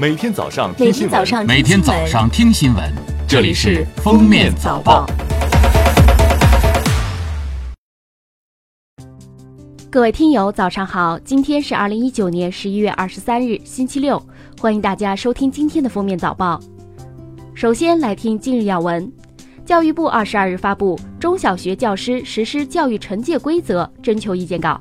每天早上每听新闻，天早上每天早上听新闻，这里是《封面早报》。各位听友，早上好！今天是二零一九年十一月二十三日，星期六，欢迎大家收听今天的封面早报。首先来听今日要闻。教育部二十二日发布《中小学教师实施教育惩戒规则》征求意见稿。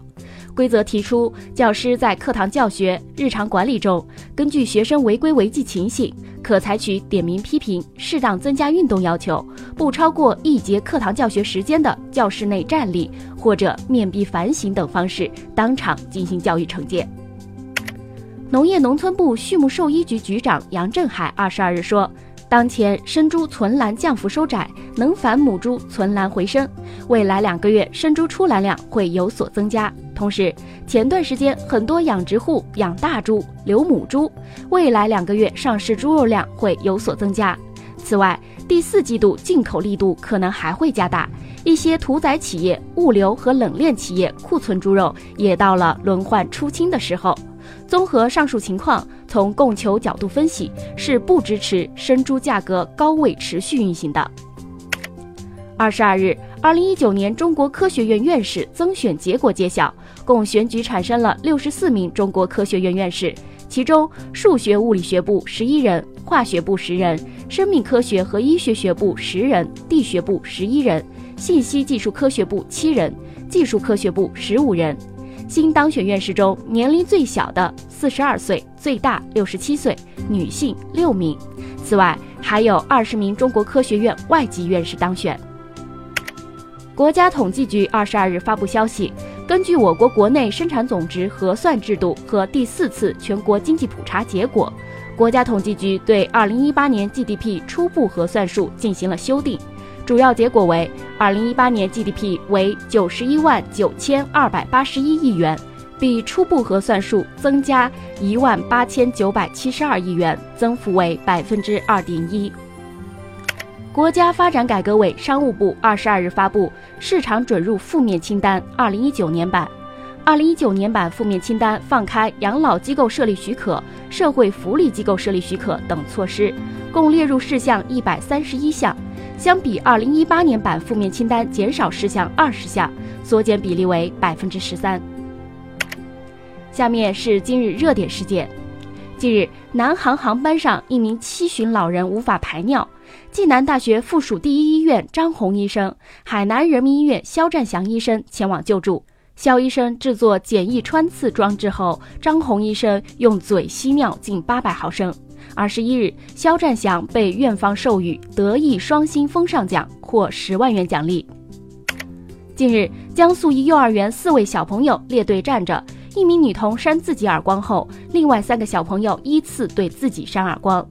规则提出，教师在课堂教学、日常管理中，根据学生违规违纪情形，可采取点名批评、适当增加运动要求、不超过一节课堂教学时间的教室内站立或者面壁反省等方式，当场进行教育惩戒。农业农村部畜牧兽医局局长杨振海二十二日说。当前生猪存栏降幅收窄，能繁母猪存栏回升，未来两个月生猪出栏量会有所增加。同时，前段时间很多养殖户养大猪留母猪，未来两个月上市猪肉量会有所增加。此外，第四季度进口力度可能还会加大，一些屠宰企业、物流和冷链企业库存猪肉也到了轮换出清的时候。综合上述情况，从供求角度分析，是不支持生猪价格高位持续运行的。二十二日，二零一九年中国科学院院士增选结果揭晓，共选举产生了六十四名中国科学院院士，其中数学物理学部十一人，化学部十人，生命科学和医学学部十人，地学部十一人，信息技术科学部七人，技术科学部十五人。新当选院士中，年龄最小的四十二岁，最大六十七岁，女性六名。此外，还有二十名中国科学院外籍院士当选。国家统计局二十二日发布消息，根据我国国内生产总值核算制度和第四次全国经济普查结果，国家统计局对二零一八年 GDP 初步核算数进行了修订。主要结果为，二零一八年 GDP 为九十一万九千二百八十一亿元，比初步核算数增加一万八千九百七十二亿元，增幅为百分之二点一。国家发展改革委、商务部二十二日发布市场准入负面清单二零一九年版，二零一九年版负面清单放开养老机构设立许可、社会福利机构设立许可等措施，共列入事项一百三十一项。相比二零一八年版负面清单减少事项二十项，缩减比例为百分之十三。下面是今日热点事件：近日，南航航班上一名七旬老人无法排尿，暨南大学附属第一医院张红医生、海南人民医院肖占祥医生前往救助。肖医生制作简易穿刺装置后，张红医生用嘴吸尿近八百毫升。二十一日，肖占祥被院方授予德艺双馨风尚奖，获十万元奖励。近日，江苏一幼儿园四位小朋友列队站着，一名女童扇自己耳光后，另外三个小朋友依次对自己扇耳光。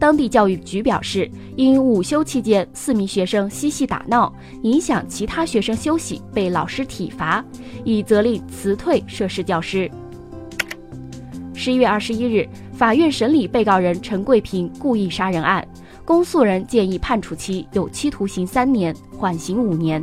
当地教育局表示，因午休期间四名学生嬉戏打闹，影响其他学生休息，被老师体罚，已责令辞退涉事教师。十一月二十一日。法院审理被告人陈桂平故意杀人案，公诉人建议判处其有期徒刑三年，缓刑五年。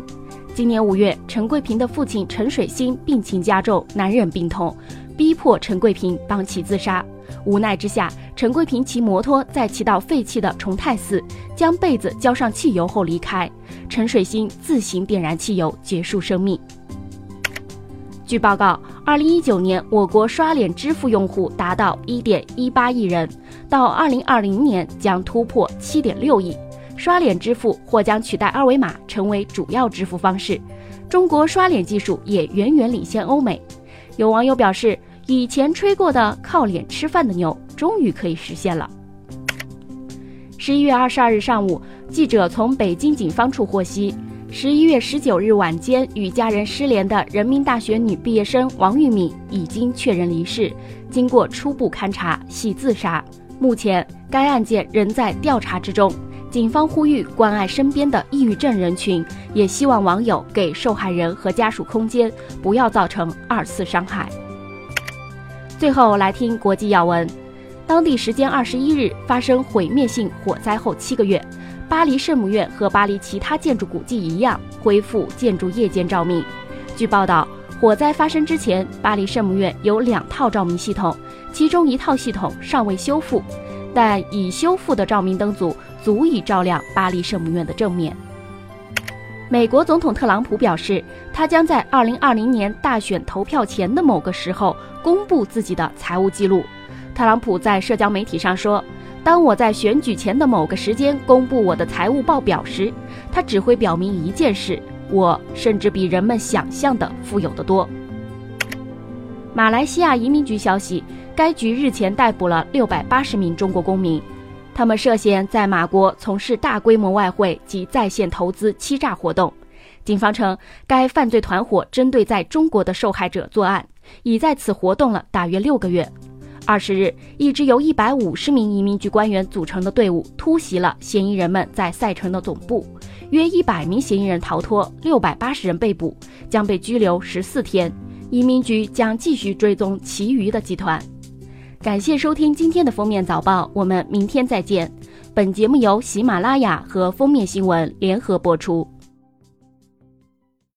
今年五月，陈桂平的父亲陈水新病情加重，难忍病痛，逼迫陈桂平帮其自杀。无奈之下，陈桂平骑摩托在骑到废弃的崇泰寺，将被子浇上汽油后离开。陈水新自行点燃汽油，结束生命。据报告，二零一九年我国刷脸支付用户达到一点一八亿人，到二零二零年将突破七点六亿。刷脸支付或将取代二维码成为主要支付方式。中国刷脸技术也远远领先欧美。有网友表示，以前吹过的靠脸吃饭的牛，终于可以实现了。十一月二十二日上午，记者从北京警方处获悉。十一月十九日晚间，与家人失联的人民大学女毕业生王玉敏已经确认离世。经过初步勘查，系自杀。目前，该案件仍在调查之中。警方呼吁关爱身边的抑郁症人群，也希望网友给受害人和家属空间，不要造成二次伤害。最后来听国际要闻：当地时间二十一日发生毁灭性火灾后七个月。巴黎圣母院和巴黎其他建筑古迹一样，恢复建筑夜间照明。据报道，火灾发生之前，巴黎圣母院有两套照明系统，其中一套系统尚未修复，但已修复的照明灯组足以照亮巴黎圣母院的正面。美国总统特朗普表示，他将在2020年大选投票前的某个时候公布自己的财务记录。特朗普在社交媒体上说：“当我在选举前的某个时间公布我的财务报表时，它只会表明一件事：我甚至比人们想象的富有得多。”马来西亚移民局消息，该局日前逮捕了680名中国公民。他们涉嫌在马国从事大规模外汇及在线投资欺诈活动。警方称，该犯罪团伙针对在中国的受害者作案，已在此活动了大约六个月。二十日，一支由一百五十名移民局官员组成的队伍突袭了嫌疑人们在赛城的总部，约一百名嫌疑人逃脱，六百八十人被捕，将被拘留十四天。移民局将继续追踪其余的集团。感谢收听今天的封面早报，我们明天再见。本节目由喜马拉雅和封面新闻联合播出。